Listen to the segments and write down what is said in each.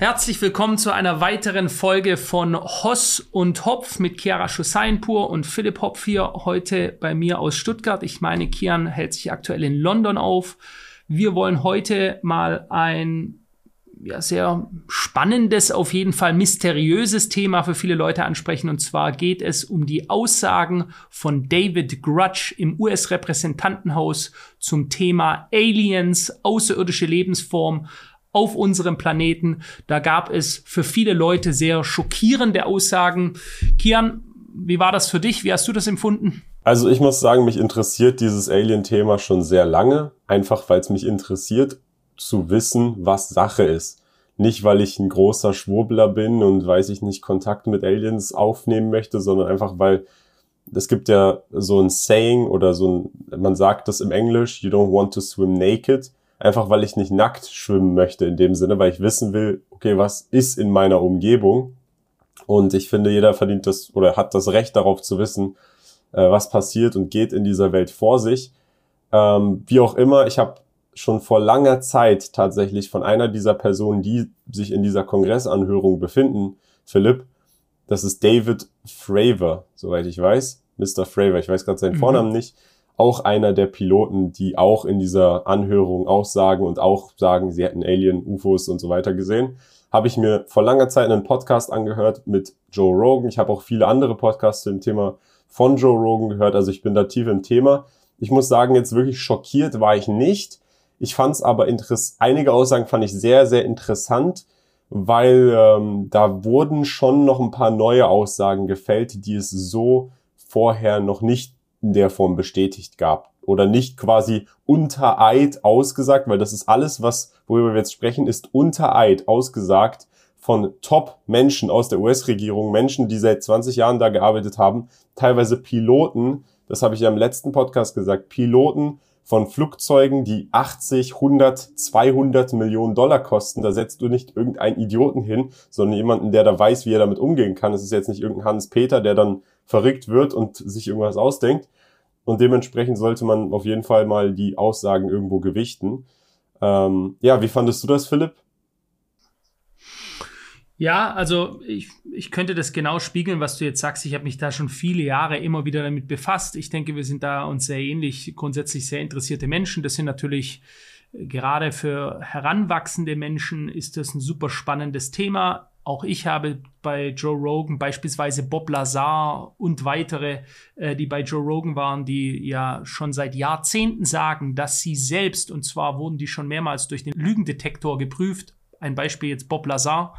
Herzlich willkommen zu einer weiteren Folge von Hoss und Hopf mit Chiara Schussainpur und Philipp Hopf hier heute bei mir aus Stuttgart. Ich meine, Kian hält sich aktuell in London auf. Wir wollen heute mal ein ja, sehr spannendes, auf jeden Fall mysteriöses Thema für viele Leute ansprechen. Und zwar geht es um die Aussagen von David Grudge im US-Repräsentantenhaus zum Thema Aliens, außerirdische Lebensform auf unserem Planeten. Da gab es für viele Leute sehr schockierende Aussagen. Kian, wie war das für dich? Wie hast du das empfunden? Also ich muss sagen, mich interessiert dieses Alien-Thema schon sehr lange, einfach weil es mich interessiert zu wissen, was Sache ist. Nicht, weil ich ein großer Schwurbler bin und weiß ich nicht Kontakt mit Aliens aufnehmen möchte, sondern einfach, weil es gibt ja so ein Saying oder so ein, man sagt das im Englisch, you don't want to swim naked einfach weil ich nicht nackt schwimmen möchte in dem Sinne, weil ich wissen will, okay, was ist in meiner Umgebung? Und ich finde, jeder verdient das oder hat das Recht darauf zu wissen, äh, was passiert und geht in dieser Welt vor sich. Ähm, wie auch immer, ich habe schon vor langer Zeit tatsächlich von einer dieser Personen, die sich in dieser Kongressanhörung befinden, Philipp, das ist David Fravor, soweit ich weiß. Mr. Fravor, ich weiß gerade seinen mhm. Vornamen nicht auch einer der Piloten, die auch in dieser Anhörung aussagen und auch sagen, sie hätten Alien, UFOs und so weiter gesehen. Habe ich mir vor langer Zeit einen Podcast angehört mit Joe Rogan. Ich habe auch viele andere Podcasts zu dem Thema von Joe Rogan gehört. Also ich bin da tief im Thema. Ich muss sagen, jetzt wirklich schockiert war ich nicht. Ich fand es aber interessant. Einige Aussagen fand ich sehr, sehr interessant, weil ähm, da wurden schon noch ein paar neue Aussagen gefällt, die es so vorher noch nicht in der Form bestätigt gab. Oder nicht quasi unter Eid ausgesagt, weil das ist alles, was worüber wir jetzt sprechen, ist unter Eid ausgesagt von Top-Menschen aus der US-Regierung, Menschen, die seit 20 Jahren da gearbeitet haben, teilweise Piloten, das habe ich ja im letzten Podcast gesagt, Piloten von Flugzeugen, die 80, 100, 200 Millionen Dollar kosten. Da setzt du nicht irgendeinen Idioten hin, sondern jemanden, der da weiß, wie er damit umgehen kann. Es ist jetzt nicht irgendein Hans Peter, der dann verrückt wird und sich irgendwas ausdenkt. Und dementsprechend sollte man auf jeden Fall mal die Aussagen irgendwo gewichten. Ähm, ja, wie fandest du das, Philipp? Ja, also ich, ich könnte das genau spiegeln, was du jetzt sagst. Ich habe mich da schon viele Jahre immer wieder damit befasst. Ich denke, wir sind da uns sehr ähnlich, grundsätzlich sehr interessierte Menschen. Das sind natürlich äh, gerade für heranwachsende Menschen ist das ein super spannendes Thema. Auch ich habe bei Joe Rogan beispielsweise Bob Lazar und weitere, äh, die bei Joe Rogan waren, die ja schon seit Jahrzehnten sagen, dass sie selbst, und zwar wurden die schon mehrmals durch den Lügendetektor geprüft, ein Beispiel jetzt Bob Lazar,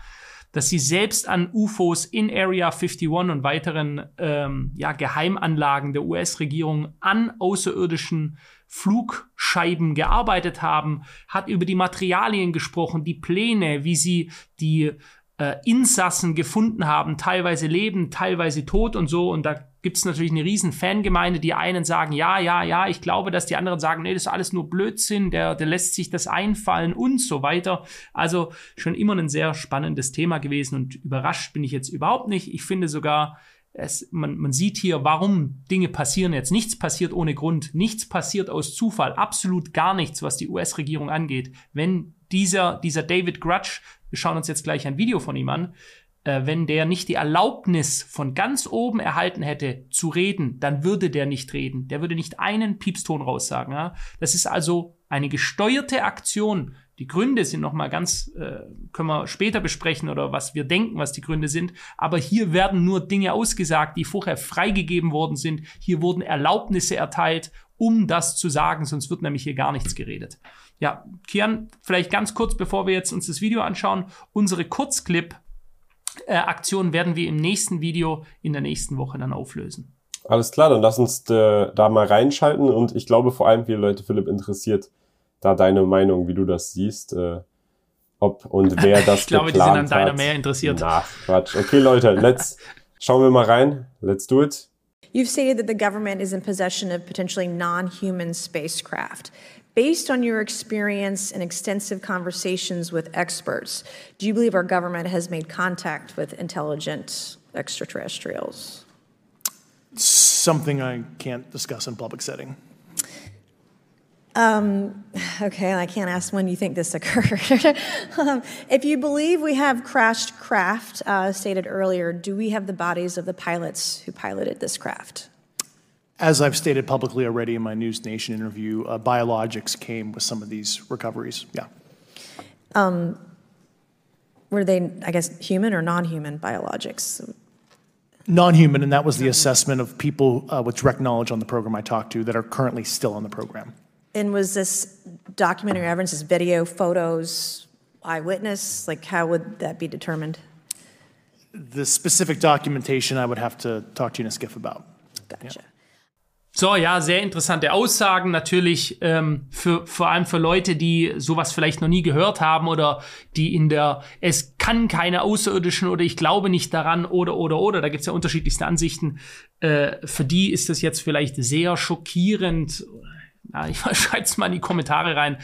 dass sie selbst an UFOs in Area 51 und weiteren ähm, ja, Geheimanlagen der US-Regierung an außerirdischen Flugscheiben gearbeitet haben, hat über die Materialien gesprochen, die Pläne, wie sie die äh, Insassen gefunden haben, teilweise leben, teilweise tot und so. Und da gibt es natürlich eine riesen Fangemeinde, die einen sagen, ja, ja, ja, ich glaube, dass die anderen sagen, nee, das ist alles nur Blödsinn, der, der lässt sich das einfallen und so weiter. Also schon immer ein sehr spannendes Thema gewesen und überrascht bin ich jetzt überhaupt nicht. Ich finde sogar, es, man, man sieht hier, warum Dinge passieren jetzt. Nichts passiert ohne Grund. Nichts passiert aus Zufall. Absolut gar nichts, was die US-Regierung angeht. Wenn dieser, dieser David Grudge wir schauen uns jetzt gleich ein Video von ihm an, äh, wenn der nicht die Erlaubnis von ganz oben erhalten hätte zu reden, dann würde der nicht reden. Der würde nicht einen Piepston raussagen. Ja? Das ist also eine gesteuerte Aktion. Die Gründe sind noch mal ganz, äh, können wir später besprechen oder was wir denken, was die Gründe sind. Aber hier werden nur Dinge ausgesagt, die vorher freigegeben worden sind. Hier wurden Erlaubnisse erteilt, um das zu sagen, sonst wird nämlich hier gar nichts geredet. Ja, Kian, vielleicht ganz kurz, bevor wir jetzt uns das Video anschauen. Unsere Kurzclip-Aktion äh, werden wir im nächsten Video in der nächsten Woche dann auflösen. Alles klar, dann lass uns äh, da mal reinschalten und ich glaube vor allem viele Leute, Philipp, interessiert da deine Meinung, wie du das siehst, äh, ob und wer das Ich glaube, die sind an deiner mehr interessiert. Ach, Quatsch. Okay, Leute, let's, schauen wir mal rein. Let's do it. You've stated that the government is in possession of potentially non-human spacecraft. Based on your experience and extensive conversations with experts, do you believe our government has made contact with intelligent extraterrestrials? Something I can't discuss in public setting. Um, okay, I can't ask when you think this occurred. um, if you believe we have crashed craft, uh, stated earlier, do we have the bodies of the pilots who piloted this craft? As I've stated publicly already in my News Nation interview, uh, biologics came with some of these recoveries. Yeah. Um, were they, I guess, human or non human biologics? Non human, and that was the assessment of people uh, with direct knowledge on the program I talked to that are currently still on the program. And was this documentary evidence, this video, photos, eyewitness? Like, how would that be determined? The specific documentation I would have to talk to you in a skiff about. Gotcha. Yeah. So, ja, sehr interessante Aussagen. Natürlich ähm, für, vor allem für Leute, die sowas vielleicht noch nie gehört haben oder die in der Es kann keine Außerirdischen oder ich glaube nicht daran oder oder oder, da gibt's ja unterschiedlichste Ansichten. Äh, für die ist das jetzt vielleicht sehr schockierend. Ja, ich schreib's mal in die Kommentare rein.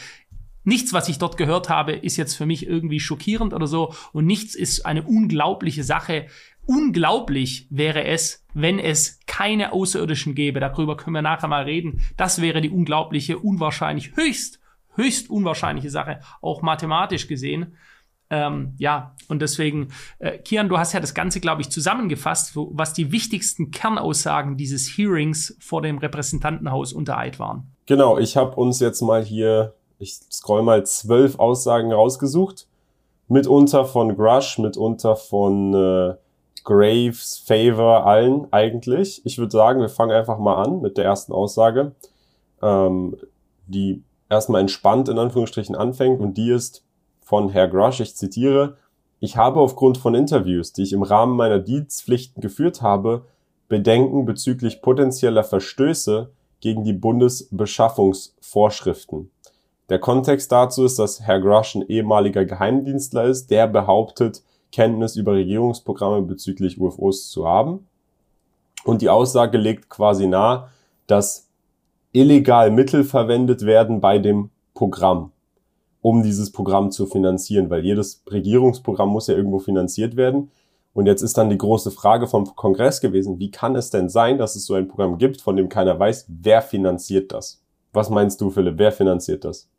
Nichts, was ich dort gehört habe, ist jetzt für mich irgendwie schockierend oder so. Und nichts ist eine unglaubliche Sache. Unglaublich wäre es, wenn es keine Außerirdischen gäbe. Darüber können wir nachher mal reden. Das wäre die unglaubliche, unwahrscheinlich, höchst, höchst unwahrscheinliche Sache, auch mathematisch gesehen. Ähm, ja, und deswegen, äh, Kian, du hast ja das Ganze, glaube ich, zusammengefasst, wo, was die wichtigsten Kernaussagen dieses Hearings vor dem Repräsentantenhaus unter Eid waren. Genau, ich habe uns jetzt mal hier, ich scroll mal zwölf Aussagen rausgesucht. Mitunter von Grush, mitunter von äh, Graves, Favor, allen eigentlich. Ich würde sagen, wir fangen einfach mal an mit der ersten Aussage, ähm, die erstmal entspannt in Anführungsstrichen anfängt und die ist von Herr Grush, ich zitiere, ich habe aufgrund von Interviews, die ich im Rahmen meiner Dienstpflichten geführt habe, Bedenken bezüglich potenzieller Verstöße gegen die Bundesbeschaffungsvorschriften. Der Kontext dazu ist, dass Herr Grush ein ehemaliger Geheimdienstler ist, der behauptet, Kenntnis über Regierungsprogramme bezüglich UFOs zu haben. Und die Aussage legt quasi nahe, dass illegal Mittel verwendet werden bei dem Programm, um dieses Programm zu finanzieren, weil jedes Regierungsprogramm muss ja irgendwo finanziert werden. Und jetzt ist dann die große Frage vom Kongress gewesen, wie kann es denn sein, dass es so ein Programm gibt, von dem keiner weiß, wer finanziert das? Was meinst du, Philipp, wer finanziert das?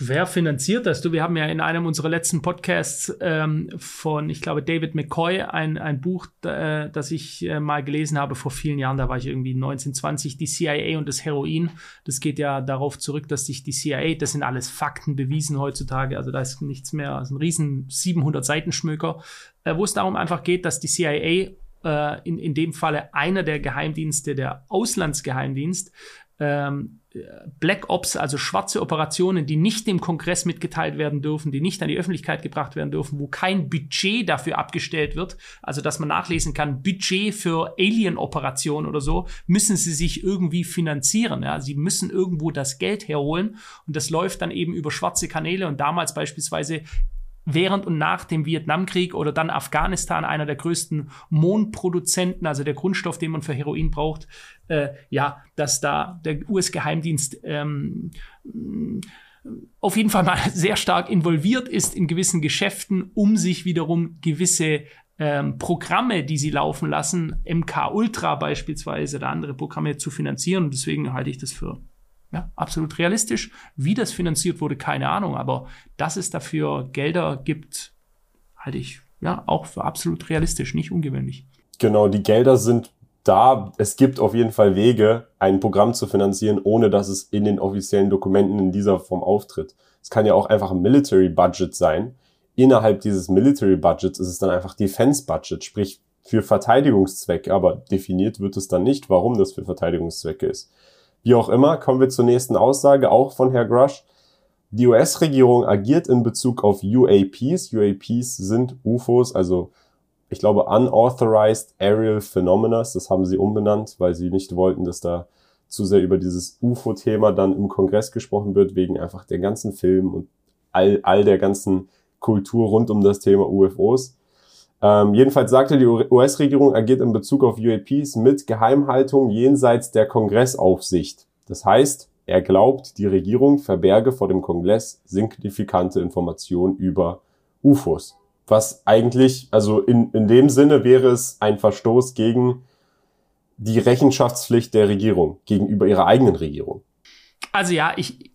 Wer finanziert das? Du, wir haben ja in einem unserer letzten Podcasts ähm, von, ich glaube, David McCoy ein, ein Buch, äh, das ich äh, mal gelesen habe vor vielen Jahren, da war ich irgendwie 1920, die CIA und das Heroin. Das geht ja darauf zurück, dass sich die CIA, das sind alles Fakten bewiesen heutzutage, also da ist nichts mehr, das ist ein riesen 700 Seitenschmöker, äh, wo es darum einfach geht, dass die CIA äh, in, in dem Falle einer der Geheimdienste, der Auslandsgeheimdienst, ähm, Black Ops, also schwarze Operationen, die nicht dem Kongress mitgeteilt werden dürfen, die nicht an die Öffentlichkeit gebracht werden dürfen, wo kein Budget dafür abgestellt wird, also dass man nachlesen kann, Budget für Alien-Operationen oder so, müssen sie sich irgendwie finanzieren. Ja? Sie müssen irgendwo das Geld herholen und das läuft dann eben über schwarze Kanäle und damals beispielsweise während und nach dem Vietnamkrieg oder dann Afghanistan, einer der größten Mondproduzenten, also der Grundstoff, den man für Heroin braucht, äh, ja, dass da der US-Geheimdienst ähm, auf jeden Fall mal sehr stark involviert ist in gewissen Geschäften, um sich wiederum gewisse ähm, Programme, die sie laufen lassen, MK Ultra beispielsweise oder andere Programme zu finanzieren. Deswegen halte ich das für ja, absolut realistisch. Wie das finanziert wurde, keine Ahnung, aber dass es dafür Gelder gibt, halte ich ja auch für absolut realistisch, nicht ungewöhnlich. Genau, die Gelder sind da. Es gibt auf jeden Fall Wege, ein Programm zu finanzieren, ohne dass es in den offiziellen Dokumenten in dieser Form auftritt. Es kann ja auch einfach ein Military Budget sein. Innerhalb dieses Military Budgets ist es dann einfach Defense Budget, sprich für Verteidigungszwecke, aber definiert wird es dann nicht, warum das für Verteidigungszwecke ist. Wie auch immer, kommen wir zur nächsten Aussage, auch von Herr Grush. Die US-Regierung agiert in Bezug auf UAPs. UAPs sind UFOs, also ich glaube Unauthorized Aerial Phenomena. Das haben sie umbenannt, weil sie nicht wollten, dass da zu sehr über dieses UFO-Thema dann im Kongress gesprochen wird, wegen einfach der ganzen Film und all, all der ganzen Kultur rund um das Thema UFOs. Ähm, jedenfalls sagte die US-Regierung agiert in Bezug auf UAPs mit Geheimhaltung jenseits der Kongressaufsicht. Das heißt, er glaubt, die Regierung verberge vor dem Kongress signifikante Informationen über UFOs. Was eigentlich, also in, in dem Sinne wäre es ein Verstoß gegen die Rechenschaftspflicht der Regierung, gegenüber ihrer eigenen Regierung. Also ja, ich,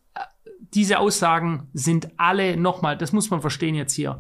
diese Aussagen sind alle nochmal, das muss man verstehen jetzt hier.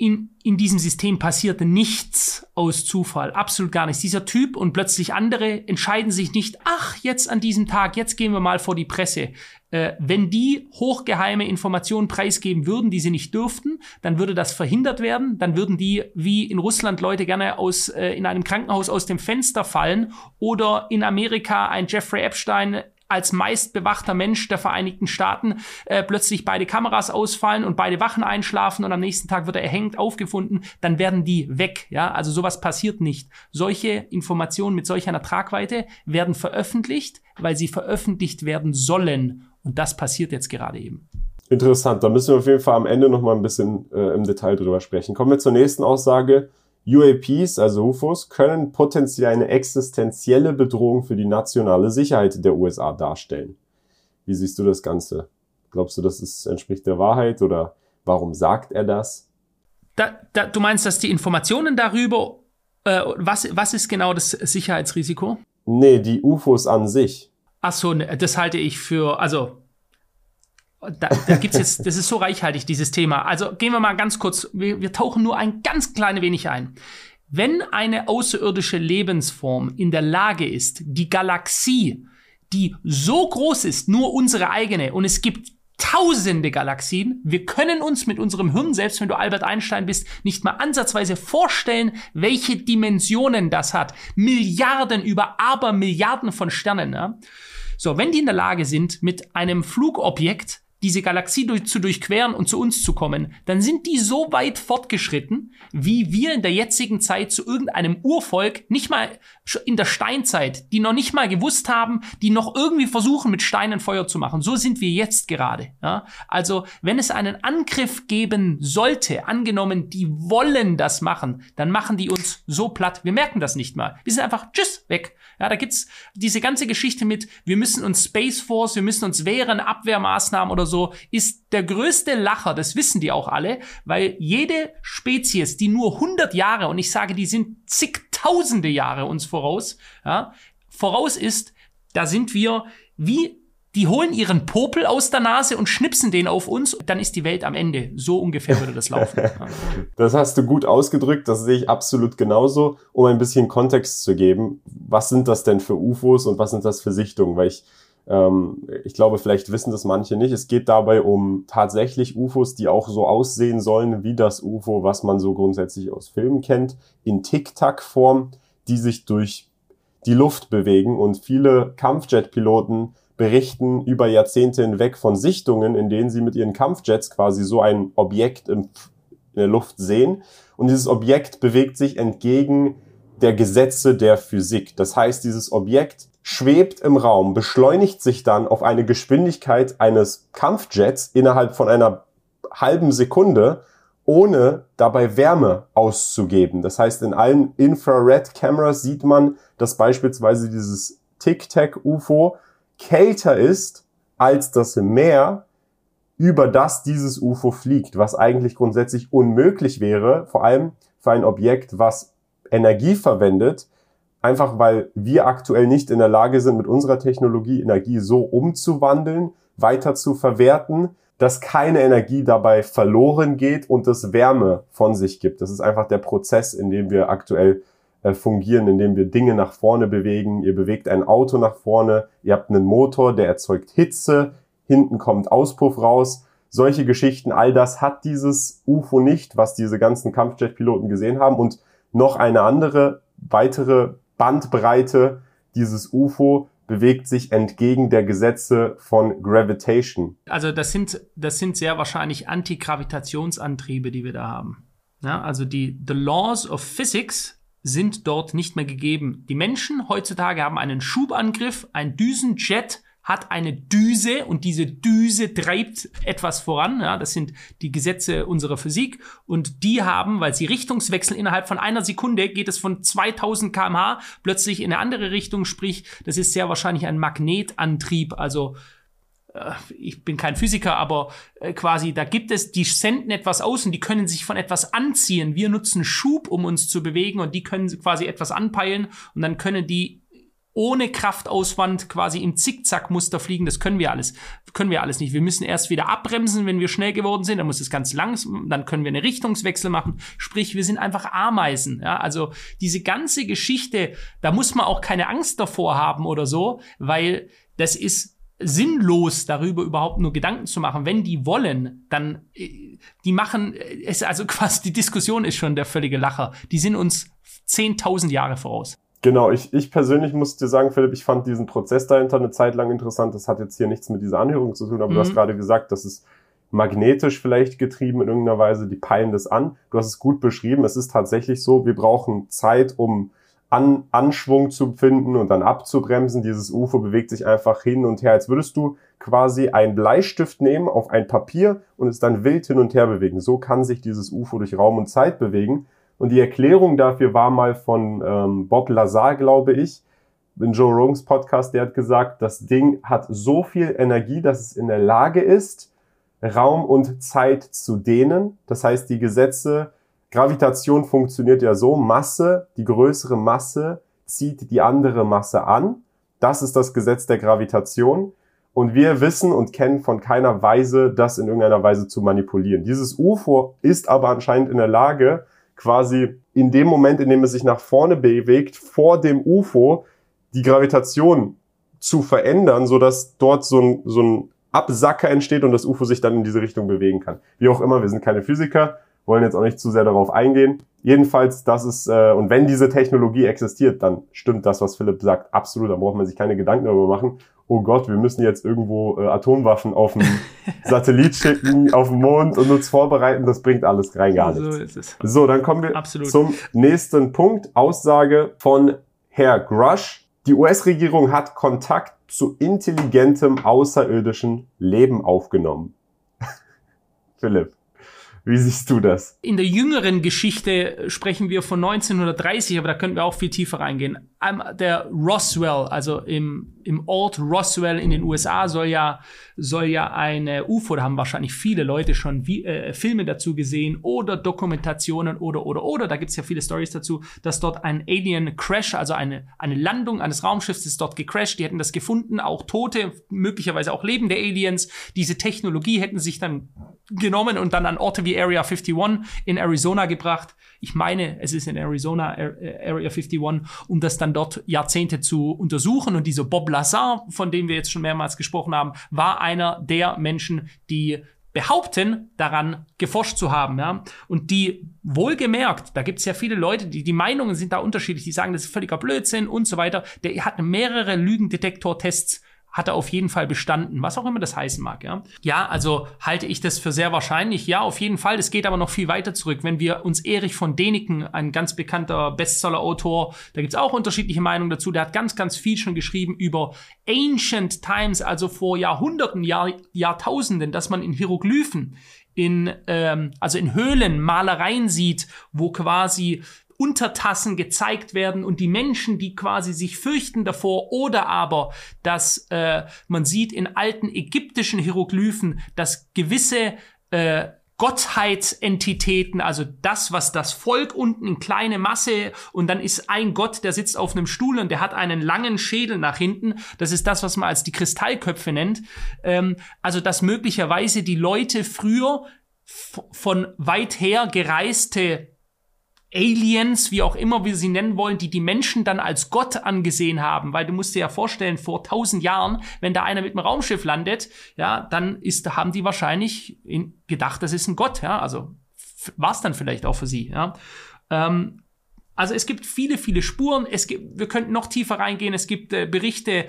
In, in diesem System passiert nichts aus Zufall, absolut gar nichts. Dieser Typ und plötzlich andere entscheiden sich nicht, ach, jetzt an diesem Tag, jetzt gehen wir mal vor die Presse. Äh, wenn die hochgeheime Informationen preisgeben würden, die sie nicht dürften, dann würde das verhindert werden. Dann würden die, wie in Russland, Leute gerne aus, äh, in einem Krankenhaus aus dem Fenster fallen oder in Amerika ein Jeffrey Epstein als meistbewachter Mensch der Vereinigten Staaten äh, plötzlich beide Kameras ausfallen und beide Wachen einschlafen und am nächsten Tag wird er erhängt aufgefunden, dann werden die weg. Ja, also sowas passiert nicht. Solche Informationen mit solch einer Tragweite werden veröffentlicht, weil sie veröffentlicht werden sollen. Und das passiert jetzt gerade eben. Interessant, da müssen wir auf jeden Fall am Ende noch mal ein bisschen äh, im Detail drüber sprechen. Kommen wir zur nächsten Aussage. UAPs, also UFOs, können potenziell eine existenzielle Bedrohung für die nationale Sicherheit der USA darstellen. Wie siehst du das Ganze? Glaubst du, das ist, entspricht der Wahrheit oder warum sagt er das? Da, da, du meinst, dass die Informationen darüber, äh, was, was ist genau das Sicherheitsrisiko? Nee, die UFOs an sich. Ach so, ne, das halte ich für, also da, da gibt's jetzt, das ist so reichhaltig, dieses Thema. Also gehen wir mal ganz kurz, wir, wir tauchen nur ein ganz klein wenig ein. Wenn eine außerirdische Lebensform in der Lage ist, die Galaxie, die so groß ist, nur unsere eigene, und es gibt tausende Galaxien. Wir können uns mit unserem Hirn, selbst wenn du Albert Einstein bist, nicht mal ansatzweise vorstellen, welche Dimensionen das hat. Milliarden über Abermilliarden von Sternen. Ja? So, wenn die in der Lage sind, mit einem Flugobjekt diese Galaxie durch, zu durchqueren und zu uns zu kommen, dann sind die so weit fortgeschritten, wie wir in der jetzigen Zeit zu irgendeinem Urvolk, nicht mal in der Steinzeit, die noch nicht mal gewusst haben, die noch irgendwie versuchen, mit Steinen Feuer zu machen. So sind wir jetzt gerade. Ja? Also, wenn es einen Angriff geben sollte, angenommen, die wollen das machen, dann machen die uns so platt. Wir merken das nicht mal. Wir sind einfach, tschüss, weg. Ja, da gibt's diese ganze Geschichte mit, wir müssen uns Space Force, wir müssen uns wehren, Abwehrmaßnahmen oder so, ist der größte Lacher, das wissen die auch alle, weil jede Spezies, die nur 100 Jahre, und ich sage, die sind zigtausende Jahre uns voraus, ja, voraus ist, da sind wir wie die holen ihren Popel aus der Nase und schnipsen den auf uns, dann ist die Welt am Ende. So ungefähr würde das laufen. das hast du gut ausgedrückt, das sehe ich absolut genauso. Um ein bisschen Kontext zu geben, was sind das denn für UFOs und was sind das für Sichtungen? Weil ich, ich glaube, vielleicht wissen das manche nicht. Es geht dabei um tatsächlich UFOs, die auch so aussehen sollen wie das UFO, was man so grundsätzlich aus Filmen kennt, in Tic-Tac-Form, die sich durch die Luft bewegen und viele Kampfjet-Piloten berichten über Jahrzehnte hinweg von Sichtungen, in denen sie mit ihren Kampfjets quasi so ein Objekt in der Luft sehen. Und dieses Objekt bewegt sich entgegen der Gesetze der Physik. Das heißt, dieses Objekt schwebt im Raum, beschleunigt sich dann auf eine Geschwindigkeit eines Kampfjets innerhalb von einer halben Sekunde, ohne dabei Wärme auszugeben. Das heißt, in allen Infrared-Cameras sieht man, dass beispielsweise dieses Tic-Tac-UFO kälter ist als das Meer, über das dieses UFO fliegt, was eigentlich grundsätzlich unmöglich wäre, vor allem für ein Objekt, was Energie verwendet, einfach weil wir aktuell nicht in der Lage sind, mit unserer Technologie Energie so umzuwandeln, weiter zu verwerten, dass keine Energie dabei verloren geht und es Wärme von sich gibt. Das ist einfach der Prozess, in dem wir aktuell äh, fungieren, indem wir Dinge nach vorne bewegen. Ihr bewegt ein Auto nach vorne, ihr habt einen Motor, der erzeugt Hitze, hinten kommt Auspuff raus. Solche Geschichten, all das hat dieses UFO nicht, was diese ganzen Kampfjet-Piloten gesehen haben. Und noch eine andere, weitere Bandbreite dieses UFO bewegt sich entgegen der Gesetze von Gravitation. Also das sind, das sind sehr wahrscheinlich Antigravitationsantriebe, die wir da haben. Ja, also die The Laws of Physics sind dort nicht mehr gegeben. Die Menschen heutzutage haben einen Schubangriff, ein Düsenjet hat eine Düse und diese Düse treibt etwas voran. Ja, das sind die Gesetze unserer Physik und die haben, weil sie Richtungswechsel innerhalb von einer Sekunde geht es von 2000 kmh plötzlich in eine andere Richtung, sprich, das ist sehr wahrscheinlich ein Magnetantrieb, also äh, ich bin kein Physiker, aber äh, quasi, da gibt es, die senden etwas aus und die können sich von etwas anziehen. Wir nutzen Schub, um uns zu bewegen und die können quasi etwas anpeilen und dann können die ohne Kraftauswand quasi im Zickzackmuster fliegen. Das können wir alles, können wir alles nicht. Wir müssen erst wieder abbremsen, wenn wir schnell geworden sind. Dann muss es ganz langsam, dann können wir eine Richtungswechsel machen. Sprich, wir sind einfach Ameisen. Ja, also diese ganze Geschichte, da muss man auch keine Angst davor haben oder so, weil das ist sinnlos darüber überhaupt nur Gedanken zu machen. Wenn die wollen, dann äh, die machen äh, es also quasi die Diskussion ist schon der völlige Lacher. Die sind uns 10.000 Jahre voraus. Genau, ich, ich persönlich muss dir sagen, Philipp, ich fand diesen Prozess dahinter eine Zeit lang interessant. Das hat jetzt hier nichts mit dieser Anhörung zu tun, aber mhm. du hast mhm. gerade gesagt, dass es magnetisch vielleicht getrieben in irgendeiner Weise, die peilen das an. Du hast es gut beschrieben. Es ist tatsächlich so, wir brauchen Zeit, um an, Anschwung zu finden und dann abzubremsen. Dieses UFO bewegt sich einfach hin und her, als würdest du quasi einen Bleistift nehmen auf ein Papier und es dann wild hin und her bewegen. So kann sich dieses UFO durch Raum und Zeit bewegen. Und die Erklärung dafür war mal von ähm, Bob Lazar, glaube ich, in Joe Rogans Podcast, der hat gesagt, das Ding hat so viel Energie, dass es in der Lage ist, Raum und Zeit zu dehnen. Das heißt, die Gesetze Gravitation funktioniert ja so, Masse, die größere Masse zieht die andere Masse an. Das ist das Gesetz der Gravitation. Und wir wissen und kennen von keiner Weise, das in irgendeiner Weise zu manipulieren. Dieses UFO ist aber anscheinend in der Lage, quasi in dem Moment, in dem es sich nach vorne bewegt, vor dem UFO die Gravitation zu verändern, so dass dort so ein, so ein Absacker entsteht und das UFO sich dann in diese Richtung bewegen kann. Wie auch immer, wir sind keine Physiker, wollen jetzt auch nicht zu sehr darauf eingehen. Jedenfalls, das ist, äh, und wenn diese Technologie existiert, dann stimmt das, was Philipp sagt, absolut. Da braucht man sich keine Gedanken darüber machen. Oh Gott, wir müssen jetzt irgendwo äh, Atomwaffen auf den Satellit schicken, auf den Mond und uns vorbereiten. Das bringt alles rein gar nichts. So, ist es. so dann kommen wir absolut. zum nächsten Punkt. Aussage von Herr Grush. Die US-Regierung hat Kontakt zu intelligentem außerirdischen Leben aufgenommen. Philipp. Wie siehst du das? In der jüngeren Geschichte sprechen wir von 1930, aber da könnten wir auch viel tiefer reingehen. Der Roswell, also im, im Ort Roswell in den USA, soll ja, soll ja eine UFO, da haben wahrscheinlich viele Leute schon wie, äh, Filme dazu gesehen oder Dokumentationen oder, oder, oder. Da gibt es ja viele Stories dazu, dass dort ein Alien Crash, also eine, eine Landung eines Raumschiffs ist dort gecrashed. Die hätten das gefunden, auch Tote, möglicherweise auch lebende Aliens. Diese Technologie hätten sich dann genommen und dann an Orte wie Area 51 in Arizona gebracht. Ich meine, es ist in Arizona, Area 51, um das dann dort Jahrzehnte zu untersuchen. Und dieser Bob Lazar, von dem wir jetzt schon mehrmals gesprochen haben, war einer der Menschen, die behaupten, daran geforscht zu haben. Ja? Und die wohlgemerkt, da gibt es ja viele Leute, die die Meinungen sind da unterschiedlich, die sagen, das ist völliger Blödsinn und so weiter. Der hat mehrere Lügendetektor-Tests hat er auf jeden Fall bestanden, was auch immer das heißen mag. Ja, ja also halte ich das für sehr wahrscheinlich. Ja, auf jeden Fall. Es geht aber noch viel weiter zurück. Wenn wir uns Erich von Däniken, ein ganz bekannter Bestseller-Autor, da gibt's auch unterschiedliche Meinungen dazu, der hat ganz, ganz viel schon geschrieben über Ancient Times, also vor Jahrhunderten, Jahr, Jahrtausenden, dass man in Hieroglyphen in, ähm, also in Höhlen Malereien sieht, wo quasi Untertassen gezeigt werden und die Menschen, die quasi sich fürchten davor, oder aber, dass äh, man sieht in alten ägyptischen Hieroglyphen, dass gewisse äh, Gottheitsentitäten, also das, was das Volk unten in kleine Masse und dann ist ein Gott, der sitzt auf einem Stuhl und der hat einen langen Schädel nach hinten. Das ist das, was man als die Kristallköpfe nennt. Ähm, also dass möglicherweise die Leute früher von weit her gereiste Aliens, wie auch immer wir sie nennen wollen, die die Menschen dann als Gott angesehen haben, weil du musst dir ja vorstellen, vor tausend Jahren, wenn da einer mit einem Raumschiff landet, ja, dann ist, haben die wahrscheinlich in, gedacht, das ist ein Gott, ja, also war es dann vielleicht auch für sie, ja. Ähm, also es gibt viele, viele Spuren. Es gibt, wir könnten noch tiefer reingehen. Es gibt äh, Berichte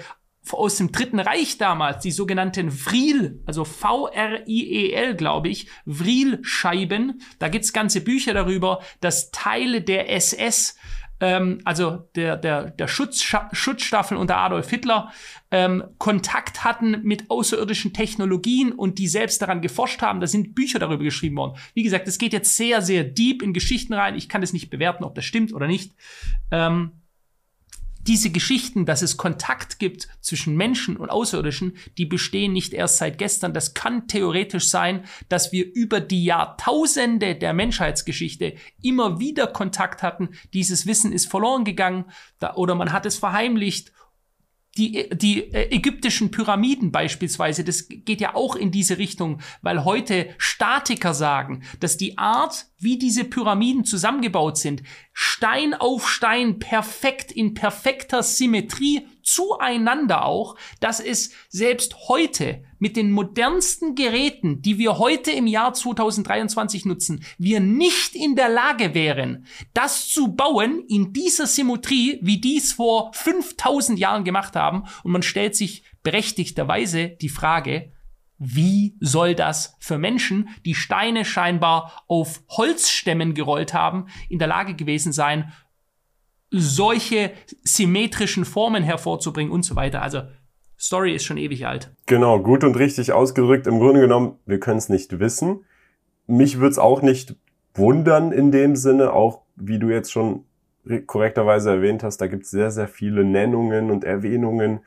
aus dem Dritten Reich damals, die sogenannten Vril, also V-R-I-E-L, glaube ich, Vril-Scheiben. Da gibt's ganze Bücher darüber, dass Teile der SS, ähm, also der, der, der Schutz, Schutzstaffel unter Adolf Hitler, ähm, Kontakt hatten mit außerirdischen Technologien und die selbst daran geforscht haben. Da sind Bücher darüber geschrieben worden. Wie gesagt, es geht jetzt sehr, sehr deep in Geschichten rein. Ich kann es nicht bewerten, ob das stimmt oder nicht. Ähm, diese Geschichten, dass es Kontakt gibt zwischen Menschen und Außerirdischen, die bestehen nicht erst seit gestern. Das kann theoretisch sein, dass wir über die Jahrtausende der Menschheitsgeschichte immer wieder Kontakt hatten. Dieses Wissen ist verloren gegangen oder man hat es verheimlicht die, die äh, ägyptischen Pyramiden beispielsweise, das geht ja auch in diese Richtung, weil heute Statiker sagen, dass die Art, wie diese Pyramiden zusammengebaut sind, Stein auf Stein perfekt in perfekter Symmetrie zueinander auch, dass es selbst heute mit den modernsten Geräten, die wir heute im Jahr 2023 nutzen, wir nicht in der Lage wären, das zu bauen in dieser Symmetrie, wie dies vor 5000 Jahren gemacht haben. Und man stellt sich berechtigterweise die Frage, wie soll das für Menschen, die Steine scheinbar auf Holzstämmen gerollt haben, in der Lage gewesen sein, solche symmetrischen Formen hervorzubringen und so weiter. Also Story ist schon ewig alt. Genau, gut und richtig ausgedrückt. Im Grunde genommen, wir können es nicht wissen. Mich würde es auch nicht wundern in dem Sinne, auch wie du jetzt schon korrekterweise erwähnt hast, da gibt es sehr, sehr viele Nennungen und Erwähnungen,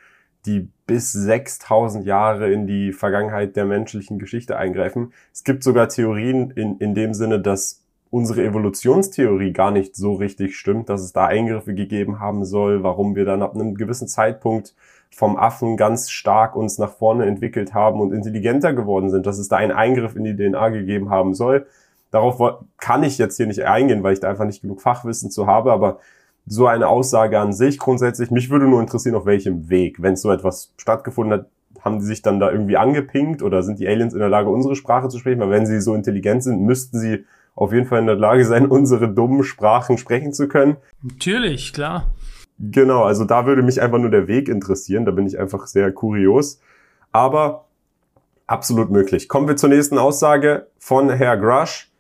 die bis 6000 Jahre in die Vergangenheit der menschlichen Geschichte eingreifen. Es gibt sogar Theorien in, in dem Sinne, dass unsere Evolutionstheorie gar nicht so richtig stimmt, dass es da Eingriffe gegeben haben soll, warum wir dann ab einem gewissen Zeitpunkt vom Affen ganz stark uns nach vorne entwickelt haben und intelligenter geworden sind, dass es da einen Eingriff in die DNA gegeben haben soll. Darauf kann ich jetzt hier nicht eingehen, weil ich da einfach nicht genug Fachwissen zu habe, aber so eine Aussage an sich grundsätzlich, mich würde nur interessieren, auf welchem Weg. Wenn so etwas stattgefunden hat, haben die sich dann da irgendwie angepinkt oder sind die Aliens in der Lage, unsere Sprache zu sprechen? Weil wenn sie so intelligent sind, müssten sie auf jeden Fall in der Lage sein, unsere dummen Sprachen sprechen zu können. Natürlich, klar. Genau, also da würde mich einfach nur der Weg interessieren. Da bin ich einfach sehr kurios. Aber absolut möglich. Kommen wir zur nächsten Aussage von Herr Grush.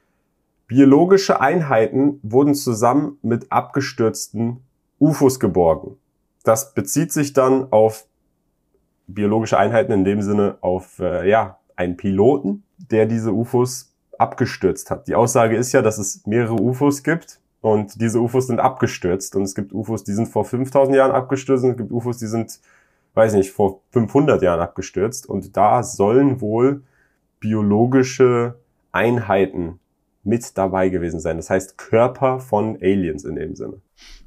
Biologische Einheiten wurden zusammen mit abgestürzten UFOs geborgen. Das bezieht sich dann auf biologische Einheiten in dem Sinne auf äh, ja einen Piloten, der diese UFOs abgestürzt hat. Die Aussage ist ja, dass es mehrere UFOs gibt und diese UFOs sind abgestürzt und es gibt UFOs, die sind vor 5000 Jahren abgestürzt und es gibt UFOs, die sind, weiß nicht, vor 500 Jahren abgestürzt und da sollen wohl biologische Einheiten mit dabei gewesen sein. Das heißt Körper von Aliens in dem Sinne.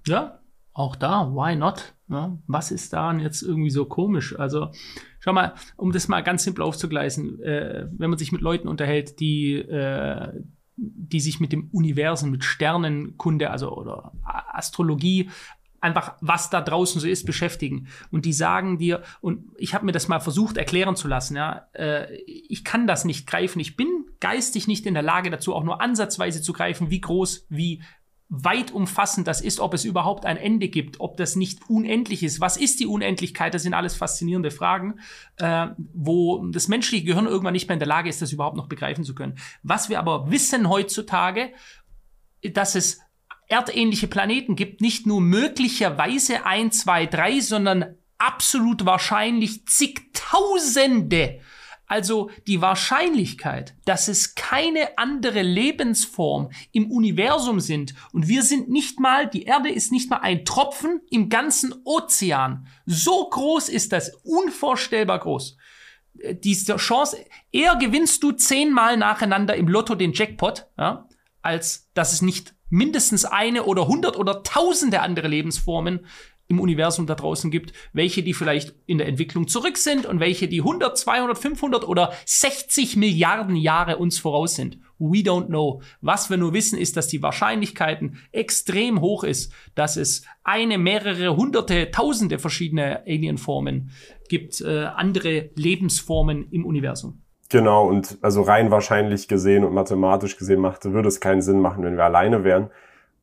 Ja, auch da, why not? Ja, was ist daran jetzt irgendwie so komisch? Also, schau mal, um das mal ganz simpel aufzugleisen, äh, wenn man sich mit Leuten unterhält, die, äh, die sich mit dem Universum, mit Sternenkunde, also oder Astrologie, einfach was da draußen so ist, beschäftigen. Und die sagen dir, und ich habe mir das mal versucht erklären zu lassen, ja, äh, ich kann das nicht greifen. Ich bin geistig nicht in der Lage dazu, auch nur ansatzweise zu greifen, wie groß, wie weit umfassend das ist, ob es überhaupt ein Ende gibt, ob das nicht unendlich ist. Was ist die Unendlichkeit? Das sind alles faszinierende Fragen, äh, wo das menschliche Gehirn irgendwann nicht mehr in der Lage ist, das überhaupt noch begreifen zu können. Was wir aber wissen heutzutage, dass es erdähnliche Planeten gibt, nicht nur möglicherweise ein, zwei, drei, sondern absolut wahrscheinlich zigtausende also die Wahrscheinlichkeit, dass es keine andere Lebensform im Universum sind und wir sind nicht mal, die Erde ist nicht mal ein Tropfen im ganzen Ozean. So groß ist das, unvorstellbar groß. Äh, diese Chance, eher gewinnst du zehnmal nacheinander im Lotto den Jackpot, ja, als dass es nicht mindestens eine oder hundert oder tausende andere Lebensformen im Universum da draußen gibt, welche die vielleicht in der Entwicklung zurück sind und welche die 100, 200, 500 oder 60 Milliarden Jahre uns voraus sind. We don't know. Was wir nur wissen, ist, dass die Wahrscheinlichkeiten extrem hoch ist, dass es eine, mehrere, hunderte, tausende verschiedene Alienformen gibt, äh, andere Lebensformen im Universum. Genau, und also rein wahrscheinlich gesehen und mathematisch gesehen machte, würde es keinen Sinn machen, wenn wir alleine wären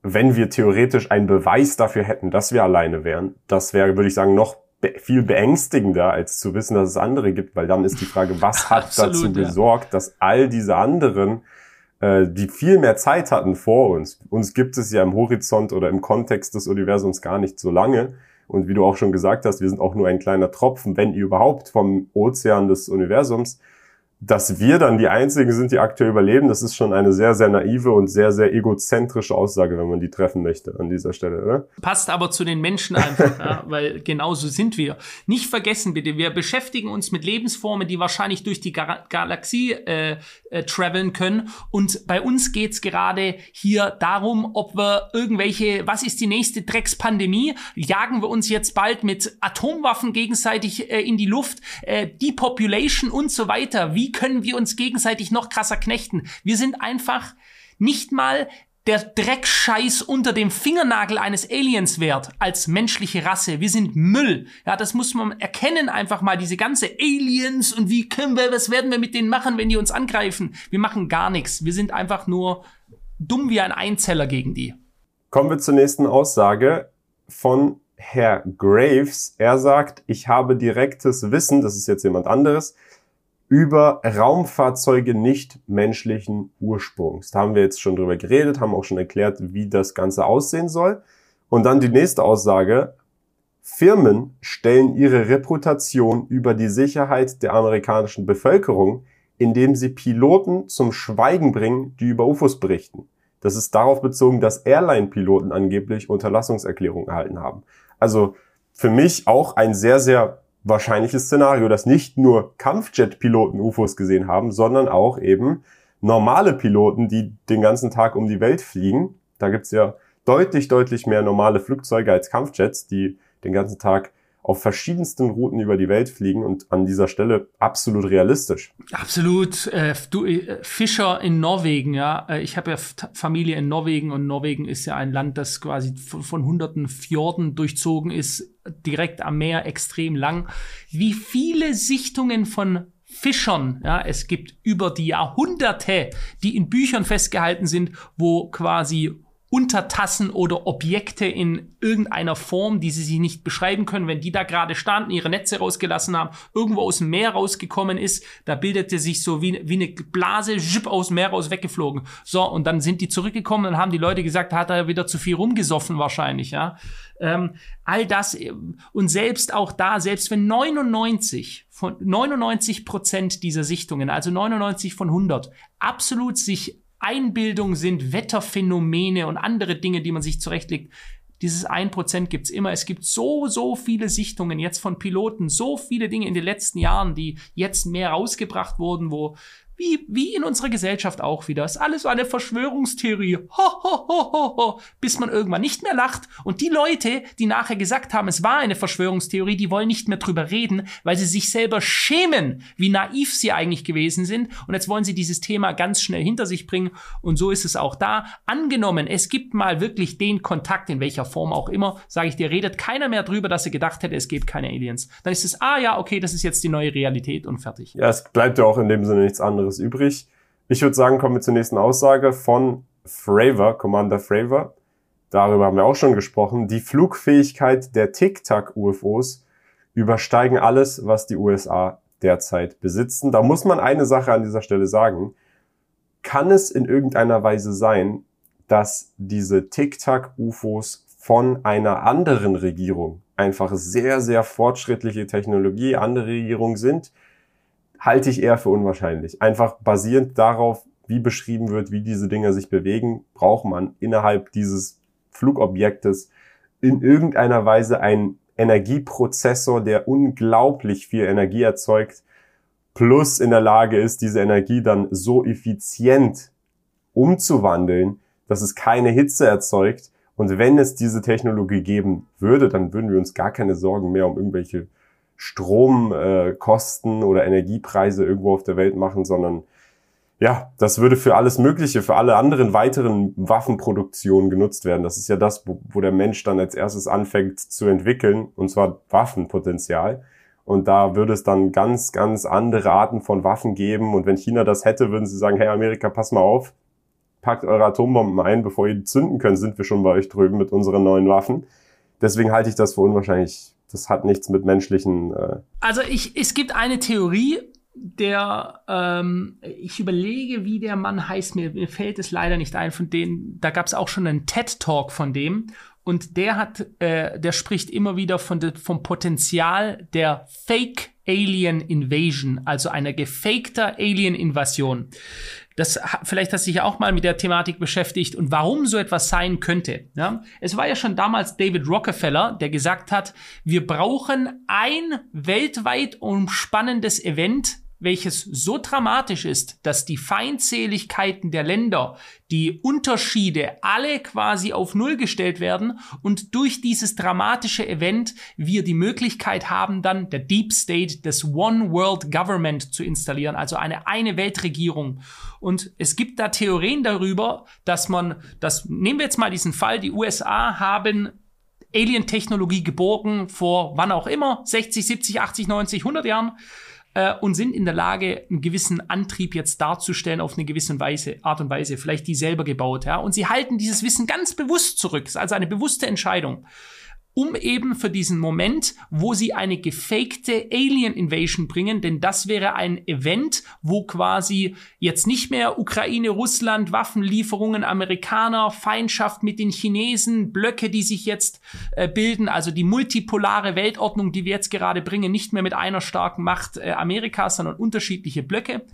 wenn wir theoretisch einen Beweis dafür hätten, dass wir alleine wären, das wäre, würde ich sagen, noch be viel beängstigender, als zu wissen, dass es andere gibt, weil dann ist die Frage, was hat Absolut, dazu ja. gesorgt, dass all diese anderen, äh, die viel mehr Zeit hatten vor uns, uns gibt es ja im Horizont oder im Kontext des Universums gar nicht so lange. Und wie du auch schon gesagt hast, wir sind auch nur ein kleiner Tropfen, wenn überhaupt, vom Ozean des Universums dass wir dann die Einzigen sind, die aktuell überleben, das ist schon eine sehr, sehr naive und sehr, sehr egozentrische Aussage, wenn man die treffen möchte an dieser Stelle, oder? Passt aber zu den Menschen einfach, ja, weil genauso sind wir. Nicht vergessen bitte, wir beschäftigen uns mit Lebensformen, die wahrscheinlich durch die Ga Galaxie äh, äh, traveln können. Und bei uns geht's gerade hier darum, ob wir irgendwelche, was ist die nächste Dreckspandemie? Jagen wir uns jetzt bald mit Atomwaffen gegenseitig äh, in die Luft? Äh, Depopulation und so weiter. Wie können wir uns gegenseitig noch krasser knechten? Wir sind einfach nicht mal der Dreckscheiß unter dem Fingernagel eines Aliens wert als menschliche Rasse. Wir sind Müll. Ja, das muss man erkennen einfach mal diese ganze Aliens und wie können wir, was werden wir mit denen machen, wenn die uns angreifen? Wir machen gar nichts. Wir sind einfach nur dumm wie ein Einzeller gegen die. Kommen wir zur nächsten Aussage von Herr Graves. Er sagt, ich habe direktes Wissen, das ist jetzt jemand anderes, über Raumfahrzeuge nicht menschlichen Ursprungs. Da haben wir jetzt schon drüber geredet, haben auch schon erklärt, wie das Ganze aussehen soll. Und dann die nächste Aussage. Firmen stellen ihre Reputation über die Sicherheit der amerikanischen Bevölkerung, indem sie Piloten zum Schweigen bringen, die über UFOs berichten. Das ist darauf bezogen, dass Airline-Piloten angeblich Unterlassungserklärungen erhalten haben. Also für mich auch ein sehr, sehr wahrscheinliches Szenario, dass nicht nur Kampfjet-Piloten UFOs gesehen haben, sondern auch eben normale Piloten, die den ganzen Tag um die Welt fliegen. Da gibt's ja deutlich, deutlich mehr normale Flugzeuge als Kampfjets, die den ganzen Tag auf verschiedensten Routen über die Welt fliegen und an dieser Stelle absolut realistisch. Absolut. Äh, du, äh, Fischer in Norwegen, ja. Äh, ich habe ja Familie in Norwegen und Norwegen ist ja ein Land, das quasi von, von hunderten Fjorden durchzogen ist, direkt am Meer, extrem lang. Wie viele Sichtungen von Fischern. Ja, es gibt über die Jahrhunderte, die in Büchern festgehalten sind, wo quasi Untertassen oder Objekte in irgendeiner Form, die sie sich nicht beschreiben können, wenn die da gerade standen, ihre Netze rausgelassen haben, irgendwo aus dem Meer rausgekommen ist, da bildete sich so wie, wie eine Blase schipp aus dem Meer raus weggeflogen. So, und dann sind die zurückgekommen und haben die Leute gesagt, hat er wieder zu viel rumgesoffen wahrscheinlich, ja. Ähm, all das und selbst auch da, selbst wenn 99 von 99 Prozent dieser Sichtungen, also 99 von 100, absolut sich Einbildung sind, Wetterphänomene und andere Dinge, die man sich zurechtlegt. Dieses 1% gibt's immer. Es gibt so, so viele Sichtungen jetzt von Piloten, so viele Dinge in den letzten Jahren, die jetzt mehr rausgebracht wurden, wo wie, wie in unserer Gesellschaft auch wieder. Ist alles so eine Verschwörungstheorie. Ho, ho, ho, ho, ho, bis man irgendwann nicht mehr lacht. Und die Leute, die nachher gesagt haben, es war eine Verschwörungstheorie, die wollen nicht mehr drüber reden, weil sie sich selber schämen, wie naiv sie eigentlich gewesen sind. Und jetzt wollen sie dieses Thema ganz schnell hinter sich bringen. Und so ist es auch da. Angenommen, es gibt mal wirklich den Kontakt, in welcher Form auch immer, sage ich dir, redet keiner mehr drüber, dass er gedacht hätte, es gibt keine Aliens. Dann ist es, ah ja, okay, das ist jetzt die neue Realität und fertig. Ja, es bleibt ja auch in dem Sinne nichts anderes anderes übrig. Ich würde sagen, kommen wir zur nächsten Aussage von Fravor, Commander Fravor. Darüber haben wir auch schon gesprochen. Die Flugfähigkeit der Tic-Tac-UFOs übersteigen alles, was die USA derzeit besitzen. Da muss man eine Sache an dieser Stelle sagen. Kann es in irgendeiner Weise sein, dass diese Tic-Tac-UFOs von einer anderen Regierung einfach sehr, sehr fortschrittliche Technologie, andere Regierungen sind, halte ich eher für unwahrscheinlich. Einfach basierend darauf, wie beschrieben wird, wie diese Dinger sich bewegen, braucht man innerhalb dieses Flugobjektes in irgendeiner Weise einen Energieprozessor, der unglaublich viel Energie erzeugt, plus in der Lage ist, diese Energie dann so effizient umzuwandeln, dass es keine Hitze erzeugt. Und wenn es diese Technologie geben würde, dann würden wir uns gar keine Sorgen mehr um irgendwelche Stromkosten äh, oder Energiepreise irgendwo auf der Welt machen, sondern ja, das würde für alles Mögliche, für alle anderen weiteren Waffenproduktionen genutzt werden. Das ist ja das, wo, wo der Mensch dann als erstes anfängt zu entwickeln, und zwar Waffenpotenzial. Und da würde es dann ganz, ganz andere Arten von Waffen geben. Und wenn China das hätte, würden sie sagen, hey Amerika, pass mal auf, packt eure Atombomben ein, bevor ihr die zünden könnt, sind wir schon bei euch drüben mit unseren neuen Waffen. Deswegen halte ich das für unwahrscheinlich das hat nichts mit menschlichen. Äh also ich, es gibt eine Theorie, der, ähm, ich überlege, wie der Mann heißt, mir, mir fällt es leider nicht ein, von denen, da gab es auch schon einen TED-Talk von dem. Und der hat, äh, der spricht immer wieder von de, vom Potenzial der Fake Alien Invasion, also einer gefakter Alien Invasion. Das vielleicht hast du dich auch mal mit der Thematik beschäftigt und warum so etwas sein könnte. Ja? Es war ja schon damals David Rockefeller, der gesagt hat, wir brauchen ein weltweit umspannendes Event, welches so dramatisch ist, dass die Feindseligkeiten der Länder, die Unterschiede alle quasi auf Null gestellt werden und durch dieses dramatische Event wir die Möglichkeit haben, dann der Deep State des One World Government zu installieren, also eine eine Weltregierung. Und es gibt da Theorien darüber, dass man, das nehmen wir jetzt mal diesen Fall, die USA haben Alien-Technologie geborgen vor wann auch immer, 60, 70, 80, 90, 100 Jahren äh, und sind in der Lage, einen gewissen Antrieb jetzt darzustellen auf eine gewisse Weise, Art und Weise, vielleicht die selber gebaut, ja. Und sie halten dieses Wissen ganz bewusst zurück. Ist also eine bewusste Entscheidung um eben für diesen Moment, wo sie eine gefakte Alien Invasion bringen, denn das wäre ein Event, wo quasi jetzt nicht mehr Ukraine, Russland, Waffenlieferungen, Amerikaner, Feindschaft mit den Chinesen, Blöcke, die sich jetzt äh, bilden, also die multipolare Weltordnung, die wir jetzt gerade bringen, nicht mehr mit einer starken Macht äh, Amerikas, sondern unterschiedliche Blöcke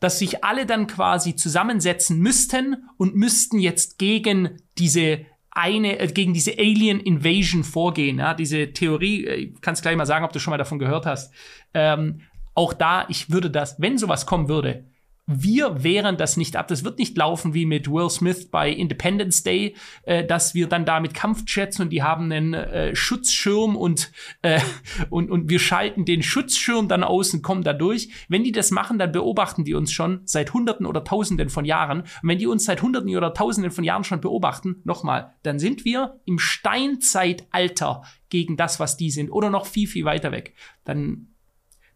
dass sich alle dann quasi zusammensetzen müssten und müssten jetzt gegen diese eine äh, gegen diese Alien Invasion vorgehen. Ja, diese Theorie, äh, ich kann es gleich mal sagen, ob du schon mal davon gehört hast. Ähm, auch da, ich würde das, wenn sowas kommen würde, wir wehren das nicht ab. Das wird nicht laufen wie mit Will Smith bei Independence Day, äh, dass wir dann da mit Kampfjets und die haben einen äh, Schutzschirm und, äh, und, und wir schalten den Schutzschirm dann aus und kommen da durch. Wenn die das machen, dann beobachten die uns schon seit Hunderten oder Tausenden von Jahren. Und wenn die uns seit Hunderten oder Tausenden von Jahren schon beobachten, nochmal, dann sind wir im Steinzeitalter gegen das, was die sind oder noch viel, viel weiter weg. Dann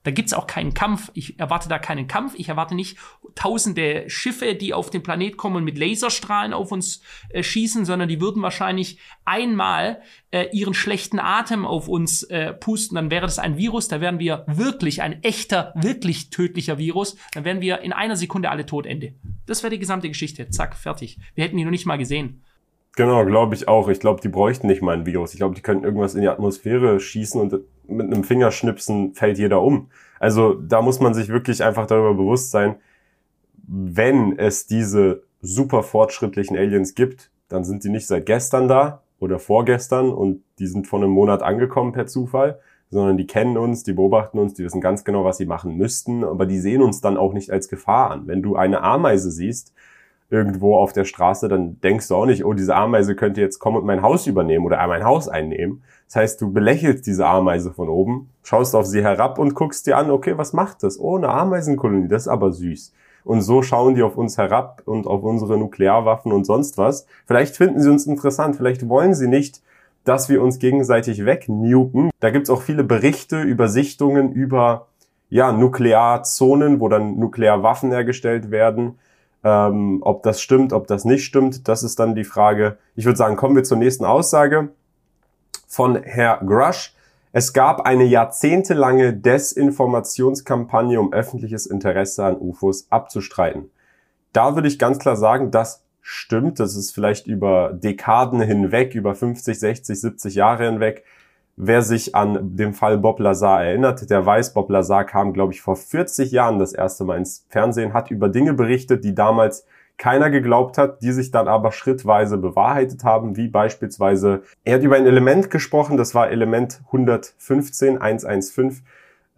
da gibt's auch keinen Kampf. Ich erwarte da keinen Kampf. Ich erwarte nicht tausende Schiffe, die auf den Planet kommen und mit Laserstrahlen auf uns äh, schießen, sondern die würden wahrscheinlich einmal äh, ihren schlechten Atem auf uns äh, pusten. Dann wäre das ein Virus. Da wären wir wirklich ein echter, wirklich tödlicher Virus. Dann wären wir in einer Sekunde alle tot. Ende. Das wäre die gesamte Geschichte. Zack, fertig. Wir hätten die noch nicht mal gesehen. Genau, glaube ich auch. Ich glaube, die bräuchten nicht mal ein Virus. Ich glaube, die könnten irgendwas in die Atmosphäre schießen und mit einem Fingerschnipsen fällt jeder um. Also da muss man sich wirklich einfach darüber bewusst sein, wenn es diese super fortschrittlichen Aliens gibt, dann sind sie nicht seit gestern da oder vorgestern und die sind vor einem Monat angekommen per Zufall, sondern die kennen uns, die beobachten uns, die wissen ganz genau, was sie machen müssten, aber die sehen uns dann auch nicht als Gefahr an. Wenn du eine Ameise siehst, irgendwo auf der Straße, dann denkst du auch nicht, oh, diese Ameise könnte jetzt kommen und mein Haus übernehmen oder mein Haus einnehmen. Das heißt, du belächelst diese Ameise von oben, schaust auf sie herab und guckst dir an, okay, was macht das? Oh, eine Ameisenkolonie, das ist aber süß. Und so schauen die auf uns herab und auf unsere Nuklearwaffen und sonst was. Vielleicht finden sie uns interessant, vielleicht wollen sie nicht, dass wir uns gegenseitig wegnuken. Da gibt's auch viele Berichte, Übersichtungen über ja, Nuklearzonen, wo dann Nuklearwaffen hergestellt werden. Ähm, ob das stimmt, ob das nicht stimmt, das ist dann die Frage. Ich würde sagen, kommen wir zur nächsten Aussage von Herr Grush. Es gab eine jahrzehntelange Desinformationskampagne, um öffentliches Interesse an UFOs abzustreiten. Da würde ich ganz klar sagen, das stimmt. Das ist vielleicht über Dekaden hinweg, über 50, 60, 70 Jahre hinweg Wer sich an den Fall Bob Lazar erinnert, der weiß, Bob Lazar kam, glaube ich, vor 40 Jahren das erste Mal ins Fernsehen, hat über Dinge berichtet, die damals keiner geglaubt hat, die sich dann aber schrittweise bewahrheitet haben, wie beispielsweise, er hat über ein Element gesprochen, das war Element 115, 115,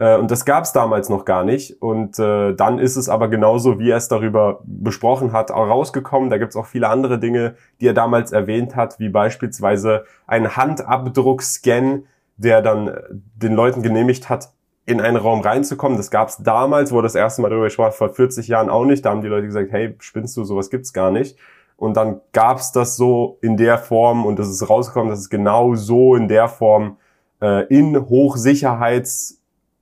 äh, und das gab es damals noch gar nicht. Und äh, dann ist es aber genauso, wie er es darüber besprochen hat, auch rausgekommen. Da gibt es auch viele andere Dinge, die er damals erwähnt hat, wie beispielsweise ein Handabdruckscan, der dann äh, den Leuten genehmigt hat, in einen Raum reinzukommen. Das gab es damals, wo das erste Mal darüber gesprochen vor 40 Jahren auch nicht. Da haben die Leute gesagt, hey, spinnst du, sowas gibt's gar nicht. Und dann gab's das so in der Form und es ist rausgekommen, dass es genau so in der Form äh, in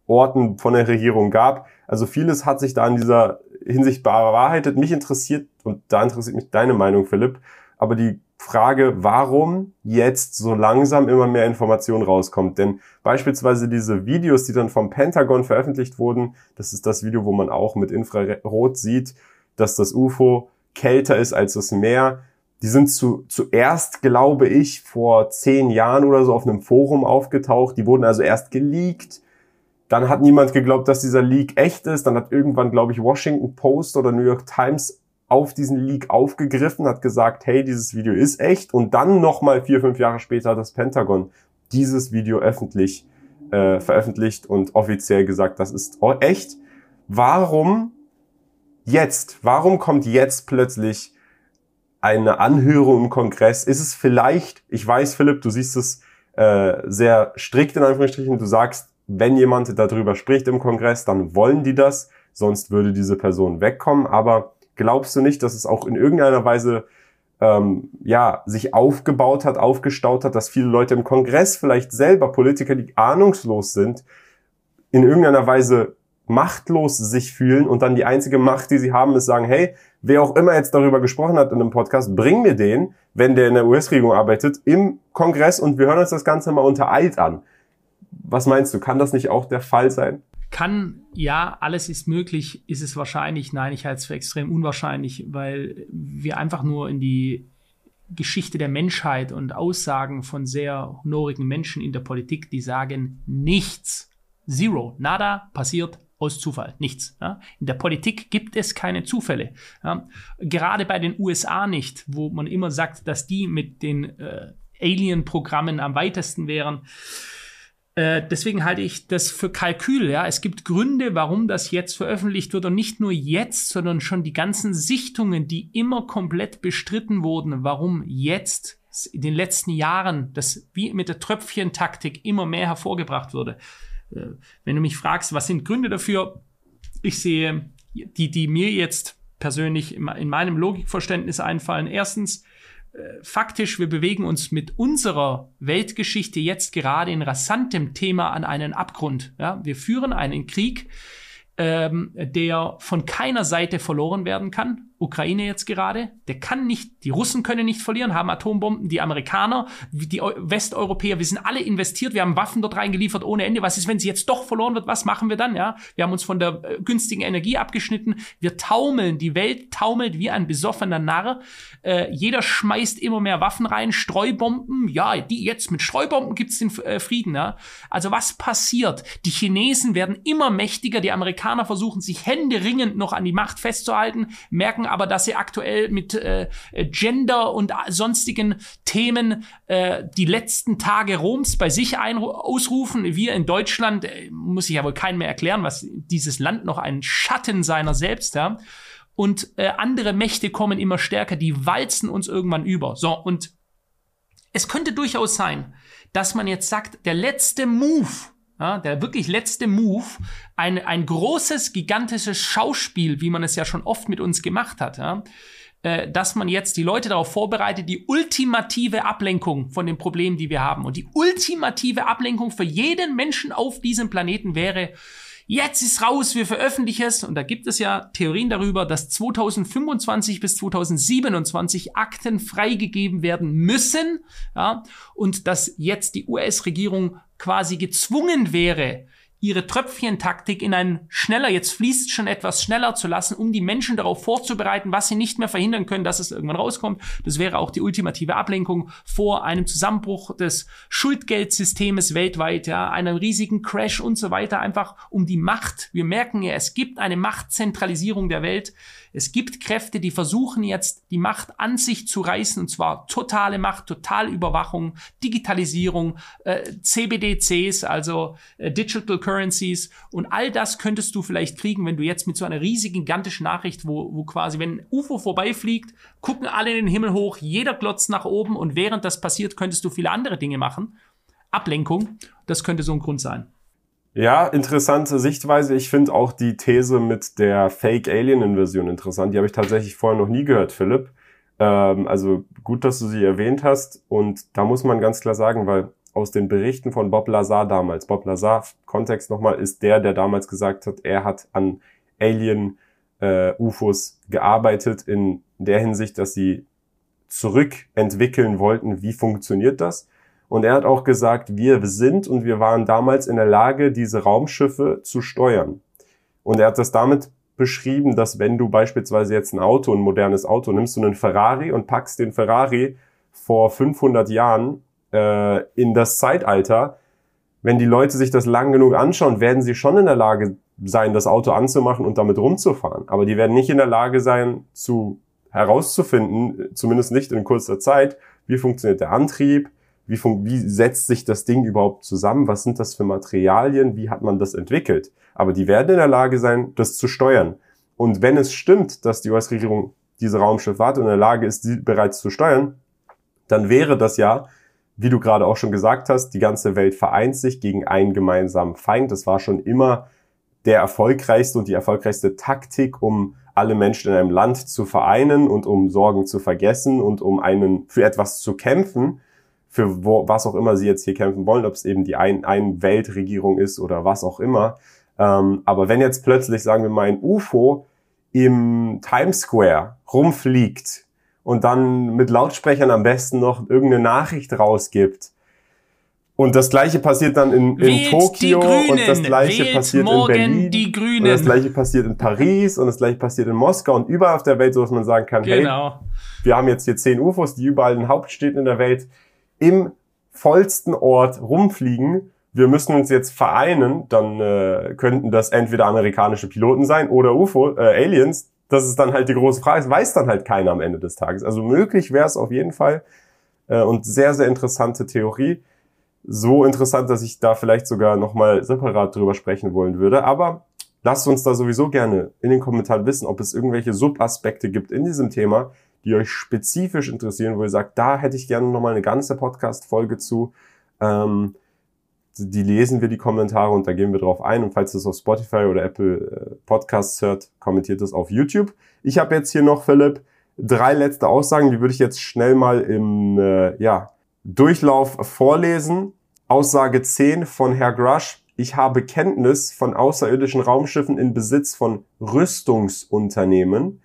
Hochsicherheitsorten von der Regierung gab. Also vieles hat sich da in dieser Hinsicht bewahrheitet. Mich interessiert, und da interessiert mich deine Meinung, Philipp, aber die Frage, warum jetzt so langsam immer mehr Information rauskommt. Denn beispielsweise diese Videos, die dann vom Pentagon veröffentlicht wurden, das ist das Video, wo man auch mit Infrarot sieht, dass das UFO kälter ist als das Meer. Die sind zu, zuerst, glaube ich, vor zehn Jahren oder so auf einem Forum aufgetaucht. Die wurden also erst geleakt. Dann hat niemand geglaubt, dass dieser Leak echt ist. Dann hat irgendwann, glaube ich, Washington Post oder New York Times auf diesen Leak aufgegriffen, hat gesagt, hey, dieses Video ist echt. Und dann nochmal vier, fünf Jahre später hat das Pentagon dieses Video öffentlich äh, veröffentlicht und offiziell gesagt, das ist echt. Warum jetzt? Warum kommt jetzt plötzlich eine Anhörung im Kongress? Ist es vielleicht, ich weiß, Philipp, du siehst es äh, sehr strikt in Anführungsstrichen, du sagst, wenn jemand darüber spricht im Kongress, dann wollen die das, sonst würde diese Person wegkommen. Aber glaubst du nicht, dass es auch in irgendeiner Weise ähm, ja sich aufgebaut hat, aufgestaut hat, dass viele Leute im Kongress vielleicht selber Politiker, die ahnungslos sind, in irgendeiner Weise machtlos sich fühlen und dann die einzige Macht, die sie haben, ist sagen, hey, wer auch immer jetzt darüber gesprochen hat in einem Podcast, bring mir den, wenn der in der US-Regierung arbeitet, im Kongress und wir hören uns das Ganze mal unter Eid an. Was meinst du, kann das nicht auch der Fall sein? Kann, ja, alles ist möglich, ist es wahrscheinlich, nein, ich halte es für extrem unwahrscheinlich, weil wir einfach nur in die Geschichte der Menschheit und Aussagen von sehr honorigen Menschen in der Politik, die sagen, nichts, zero, nada passiert aus Zufall, nichts. Ja. In der Politik gibt es keine Zufälle. Ja. Gerade bei den USA nicht, wo man immer sagt, dass die mit den äh, Alien-Programmen am weitesten wären. Äh, deswegen halte ich das für Kalkül. Ja, es gibt Gründe, warum das jetzt veröffentlicht wird und nicht nur jetzt, sondern schon die ganzen Sichtungen, die immer komplett bestritten wurden, warum jetzt in den letzten Jahren das wie mit der Tröpfchentaktik immer mehr hervorgebracht wurde. Äh, wenn du mich fragst, was sind Gründe dafür? Ich sehe, die, die mir jetzt persönlich in meinem Logikverständnis einfallen. Erstens, faktisch, wir bewegen uns mit unserer Weltgeschichte jetzt gerade in rasantem Thema an einen Abgrund. Ja? Wir führen einen Krieg, ähm, der von keiner Seite verloren werden kann. Ukraine jetzt gerade, der kann nicht, die Russen können nicht verlieren, haben Atombomben, die Amerikaner, die Westeuropäer, wir sind alle investiert, wir haben Waffen dort reingeliefert ohne Ende. Was ist, wenn sie jetzt doch verloren wird? Was machen wir dann? Ja, wir haben uns von der äh, günstigen Energie abgeschnitten. Wir taumeln, die Welt taumelt wie ein besoffener Narr. Äh, jeder schmeißt immer mehr Waffen rein, Streubomben. Ja, die jetzt mit Streubomben gibt's den äh, Frieden. Ja, also was passiert? Die Chinesen werden immer mächtiger, die Amerikaner versuchen sich händeringend noch an die Macht festzuhalten, merken aber, dass sie aktuell mit äh, Gender und sonstigen Themen äh, die letzten Tage Roms bei sich ausrufen. Wir in Deutschland, äh, muss ich ja wohl keinem mehr erklären, was dieses Land noch ein Schatten seiner selbst, ja. Und äh, andere Mächte kommen immer stärker, die walzen uns irgendwann über. So, und es könnte durchaus sein, dass man jetzt sagt, der letzte Move, ja, der wirklich letzte Move, ein, ein großes, gigantisches Schauspiel, wie man es ja schon oft mit uns gemacht hat, ja, äh, dass man jetzt die Leute darauf vorbereitet, die ultimative Ablenkung von den Problemen, die wir haben. Und die ultimative Ablenkung für jeden Menschen auf diesem Planeten wäre, jetzt ist raus, wir veröffentlichen es. Und da gibt es ja Theorien darüber, dass 2025 bis 2027 Akten freigegeben werden müssen. Ja, und dass jetzt die US-Regierung quasi gezwungen wäre, ihre Tröpfchentaktik in ein schneller, jetzt fließt schon etwas schneller zu lassen, um die Menschen darauf vorzubereiten, was sie nicht mehr verhindern können, dass es irgendwann rauskommt. Das wäre auch die ultimative Ablenkung vor einem Zusammenbruch des Schuldgeldsystems weltweit, ja, einem riesigen Crash und so weiter, einfach um die Macht. Wir merken ja, es gibt eine Machtzentralisierung der Welt. Es gibt Kräfte, die versuchen jetzt die Macht an sich zu reißen, und zwar totale Macht, Totalüberwachung, Digitalisierung, äh, CBDCs, also äh, Digital Currencies und all das könntest du vielleicht kriegen, wenn du jetzt mit so einer riesigen, gigantischen Nachricht, wo, wo quasi, wenn ein UFO vorbeifliegt, gucken alle in den Himmel hoch, jeder glotzt nach oben und während das passiert, könntest du viele andere Dinge machen. Ablenkung, das könnte so ein Grund sein. Ja, interessante Sichtweise. Ich finde auch die These mit der Fake-Alien-Inversion interessant. Die habe ich tatsächlich vorher noch nie gehört, Philipp. Ähm, also gut, dass du sie erwähnt hast. Und da muss man ganz klar sagen, weil aus den Berichten von Bob Lazar damals, Bob Lazar, Kontext nochmal, ist der, der damals gesagt hat, er hat an Alien-UFOs äh, gearbeitet in der Hinsicht, dass sie zurückentwickeln wollten, wie funktioniert das. Und er hat auch gesagt, wir sind und wir waren damals in der Lage, diese Raumschiffe zu steuern. Und er hat das damit beschrieben, dass wenn du beispielsweise jetzt ein Auto, ein modernes Auto, nimmst du einen Ferrari und packst den Ferrari vor 500 Jahren äh, in das Zeitalter, wenn die Leute sich das lang genug anschauen, werden sie schon in der Lage sein, das Auto anzumachen und damit rumzufahren. Aber die werden nicht in der Lage sein, zu herauszufinden, zumindest nicht in kurzer Zeit, wie funktioniert der Antrieb, wie, wie setzt sich das Ding überhaupt zusammen, was sind das für Materialien, wie hat man das entwickelt. Aber die werden in der Lage sein, das zu steuern. Und wenn es stimmt, dass die US-Regierung diese Raumschiffwarte in der Lage ist, sie bereits zu steuern, dann wäre das ja, wie du gerade auch schon gesagt hast, die ganze Welt vereint sich gegen einen gemeinsamen Feind. Das war schon immer der erfolgreichste und die erfolgreichste Taktik, um alle Menschen in einem Land zu vereinen und um Sorgen zu vergessen und um einen für etwas zu kämpfen, für wo, was auch immer sie jetzt hier kämpfen wollen, ob es eben die ein, ein Weltregierung ist oder was auch immer. Ähm, aber wenn jetzt plötzlich, sagen wir mal, ein UFO im Times Square rumfliegt und dann mit Lautsprechern am besten noch irgendeine Nachricht rausgibt, und das gleiche passiert dann in, in Tokio und das gleiche Wählt passiert in Berlin die Grünen. und das gleiche passiert in Paris und das gleiche passiert in Moskau und überall auf der Welt, so dass man sagen kann, genau. hey, wir haben jetzt hier zehn UFOs, die überall in Hauptstädten in der Welt im vollsten Ort rumfliegen. Wir müssen uns jetzt vereinen, dann äh, könnten das entweder amerikanische Piloten sein oder UFO, äh, Aliens. Das ist dann halt die große Frage. Das weiß dann halt keiner am Ende des Tages. Also möglich wäre es auf jeden Fall äh, und sehr, sehr interessante Theorie so interessant, dass ich da vielleicht sogar nochmal separat drüber sprechen wollen würde. Aber lasst uns da sowieso gerne in den Kommentaren wissen, ob es irgendwelche Subaspekte gibt in diesem Thema, die euch spezifisch interessieren, wo ihr sagt, da hätte ich gerne nochmal eine ganze Podcast-Folge zu. Ähm, die lesen wir die Kommentare und da gehen wir drauf ein. Und falls ihr es auf Spotify oder Apple äh, Podcasts hört, kommentiert es auf YouTube. Ich habe jetzt hier noch, Philipp, drei letzte Aussagen, die würde ich jetzt schnell mal im äh, ja, Durchlauf vorlesen. Aussage 10 von Herr Grush. Ich habe Kenntnis von außerirdischen Raumschiffen in Besitz von Rüstungsunternehmen.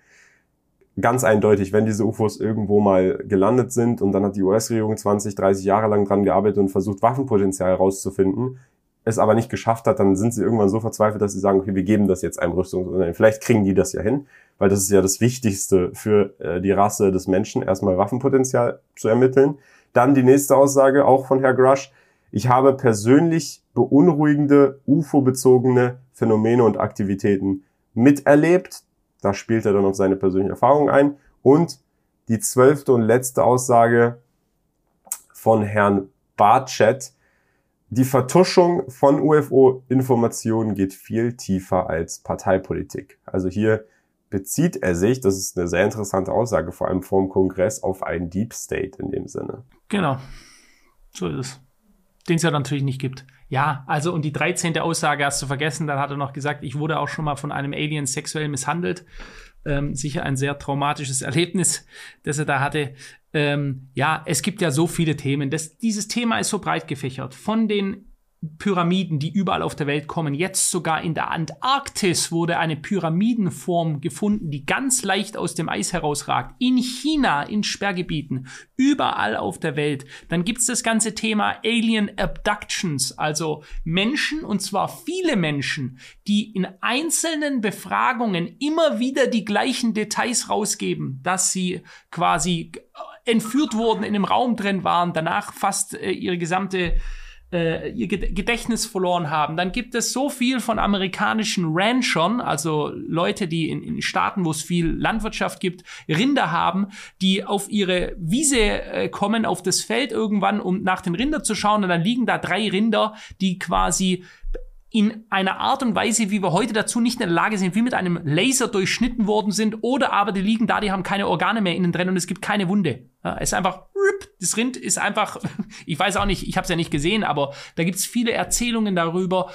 Ganz eindeutig, wenn diese UFOs irgendwo mal gelandet sind und dann hat die US-Regierung 20, 30 Jahre lang dran gearbeitet und versucht, Waffenpotenzial herauszufinden, es aber nicht geschafft hat, dann sind sie irgendwann so verzweifelt, dass sie sagen, okay, wir geben das jetzt einem Rüstungsunternehmen. Vielleicht kriegen die das ja hin, weil das ist ja das Wichtigste für äh, die Rasse des Menschen, erstmal Waffenpotenzial zu ermitteln. Dann die nächste Aussage, auch von Herr Grush. Ich habe persönlich beunruhigende UFO-bezogene Phänomene und Aktivitäten miterlebt. Da spielt er dann auf seine persönliche Erfahrung ein. Und die zwölfte und letzte Aussage von Herrn Barchet. Die Vertuschung von UFO-Informationen geht viel tiefer als Parteipolitik. Also hier bezieht er sich, das ist eine sehr interessante Aussage, vor allem vor dem Kongress, auf einen Deep State in dem Sinne. Genau, so ist es den es ja natürlich nicht gibt. Ja, also und die 13. Aussage hast du vergessen, dann hat er noch gesagt, ich wurde auch schon mal von einem Alien sexuell misshandelt. Ähm, sicher ein sehr traumatisches Erlebnis, das er da hatte. Ähm, ja, es gibt ja so viele Themen. Das, dieses Thema ist so breit gefächert. Von den Pyramiden, die überall auf der Welt kommen. Jetzt sogar in der Antarktis wurde eine Pyramidenform gefunden, die ganz leicht aus dem Eis herausragt. In China, in Sperrgebieten, überall auf der Welt. Dann gibt's das ganze Thema Alien Abductions, also Menschen, und zwar viele Menschen, die in einzelnen Befragungen immer wieder die gleichen Details rausgeben, dass sie quasi entführt wurden, in einem Raum drin waren, danach fast äh, ihre gesamte äh, ihr Gedächtnis verloren haben. Dann gibt es so viel von amerikanischen Ranchern, also Leute, die in, in Staaten, wo es viel Landwirtschaft gibt, Rinder haben, die auf ihre Wiese äh, kommen, auf das Feld irgendwann, um nach den Rindern zu schauen. Und dann liegen da drei Rinder, die quasi in einer Art und Weise, wie wir heute dazu nicht in der Lage sind, wie mit einem Laser durchschnitten worden sind, oder aber die liegen da, die haben keine Organe mehr innen drin und es gibt keine Wunde. Ja, es ist einfach, das Rind ist einfach, ich weiß auch nicht, ich habe es ja nicht gesehen, aber da gibt es viele Erzählungen darüber,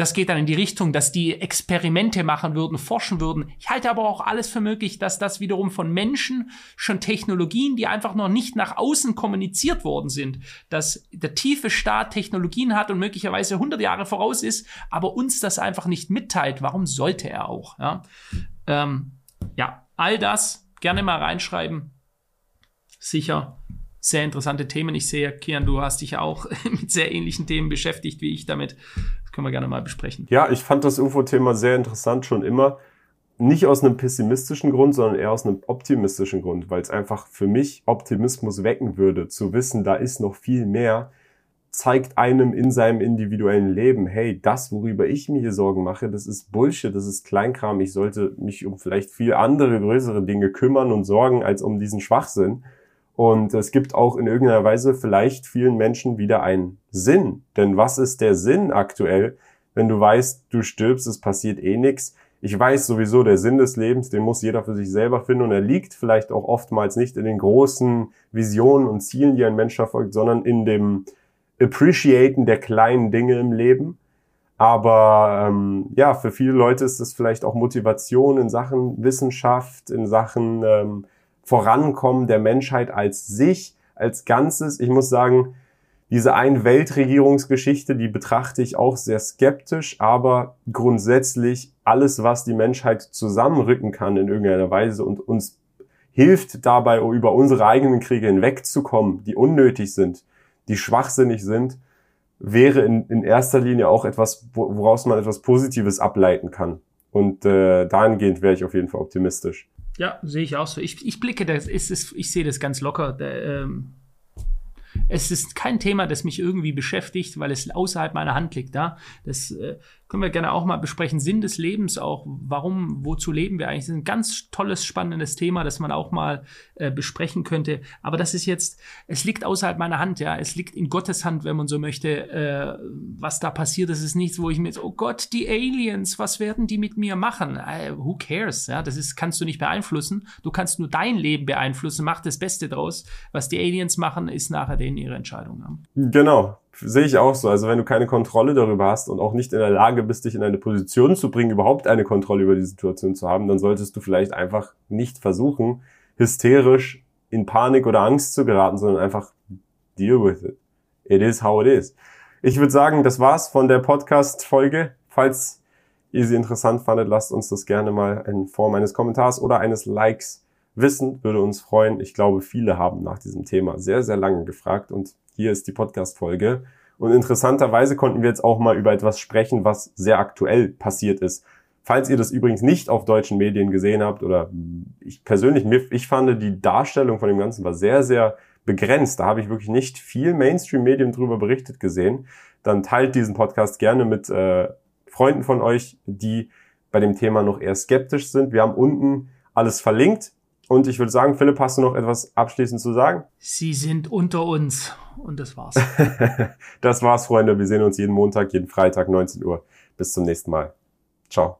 das geht dann in die Richtung, dass die Experimente machen würden, forschen würden. Ich halte aber auch alles für möglich, dass das wiederum von Menschen schon Technologien, die einfach noch nicht nach außen kommuniziert worden sind, dass der tiefe Staat Technologien hat und möglicherweise 100 Jahre voraus ist, aber uns das einfach nicht mitteilt. Warum sollte er auch? Ja, ähm, ja all das gerne mal reinschreiben. Sicher sehr interessante Themen. Ich sehe, Kian, du hast dich auch mit sehr ähnlichen Themen beschäftigt wie ich damit. Das können wir gerne mal besprechen. Ja, ich fand das UFO-Thema sehr interessant schon immer. Nicht aus einem pessimistischen Grund, sondern eher aus einem optimistischen Grund, weil es einfach für mich Optimismus wecken würde, zu wissen, da ist noch viel mehr. zeigt einem in seinem individuellen Leben, hey, das, worüber ich mir hier Sorgen mache, das ist Bullshit, das ist Kleinkram. Ich sollte mich um vielleicht viel andere, größere Dinge kümmern und sorgen, als um diesen Schwachsinn. Und es gibt auch in irgendeiner Weise vielleicht vielen Menschen wieder einen Sinn. Denn was ist der Sinn aktuell, wenn du weißt, du stirbst, es passiert eh nichts? Ich weiß sowieso, der Sinn des Lebens, den muss jeder für sich selber finden und er liegt vielleicht auch oftmals nicht in den großen Visionen und Zielen, die ein Mensch verfolgt, sondern in dem Appreciaten der kleinen Dinge im Leben. Aber ähm, ja, für viele Leute ist es vielleicht auch Motivation in Sachen Wissenschaft, in Sachen ähm, Vorankommen der Menschheit als sich, als Ganzes. Ich muss sagen, diese Ein-Weltregierungsgeschichte, die betrachte ich auch sehr skeptisch, aber grundsätzlich alles, was die Menschheit zusammenrücken kann in irgendeiner Weise und uns hilft dabei, über unsere eigenen Kriege hinwegzukommen, die unnötig sind, die schwachsinnig sind, wäre in, in erster Linie auch etwas, woraus man etwas Positives ableiten kann. Und äh, dahingehend wäre ich auf jeden Fall optimistisch. Ja, sehe ich auch so. Ich, ich blicke, das ist, ist, ich sehe das ganz locker. Der, ähm, es ist kein Thema, das mich irgendwie beschäftigt, weil es außerhalb meiner Hand liegt. Da, das äh, können wir gerne auch mal besprechen. Sinn des Lebens auch. Warum, wozu leben wir eigentlich? Das ist ein ganz tolles, spannendes Thema, das man auch mal äh, besprechen könnte. Aber das ist jetzt, es liegt außerhalb meiner Hand. Ja, es liegt in Gottes Hand, wenn man so möchte. Äh, was da passiert, das ist nichts, wo ich mir jetzt, oh Gott, die Aliens, was werden die mit mir machen? Äh, who cares? Ja, das ist, kannst du nicht beeinflussen. Du kannst nur dein Leben beeinflussen. Mach das Beste draus. Was die Aliens machen, ist nachher denen ihre Entscheidung. Genau. Sehe ich auch so. Also wenn du keine Kontrolle darüber hast und auch nicht in der Lage bist, dich in eine Position zu bringen, überhaupt eine Kontrolle über die Situation zu haben, dann solltest du vielleicht einfach nicht versuchen, hysterisch in Panik oder Angst zu geraten, sondern einfach deal with it. It is how it is. Ich würde sagen, das war's von der Podcast-Folge. Falls ihr sie interessant fandet, lasst uns das gerne mal in Form eines Kommentars oder eines Likes wissen. Würde uns freuen. Ich glaube, viele haben nach diesem Thema sehr, sehr lange gefragt und hier ist die Podcast-Folge. Und interessanterweise konnten wir jetzt auch mal über etwas sprechen, was sehr aktuell passiert ist. Falls ihr das übrigens nicht auf deutschen Medien gesehen habt oder ich persönlich, ich fand die Darstellung von dem Ganzen war sehr, sehr begrenzt. Da habe ich wirklich nicht viel Mainstream-Medien drüber berichtet gesehen. Dann teilt diesen Podcast gerne mit äh, Freunden von euch, die bei dem Thema noch eher skeptisch sind. Wir haben unten alles verlinkt. Und ich würde sagen, Philipp, hast du noch etwas abschließend zu sagen? Sie sind unter uns. Und das war's. das war's, Freunde. Wir sehen uns jeden Montag, jeden Freitag, 19 Uhr. Bis zum nächsten Mal. Ciao.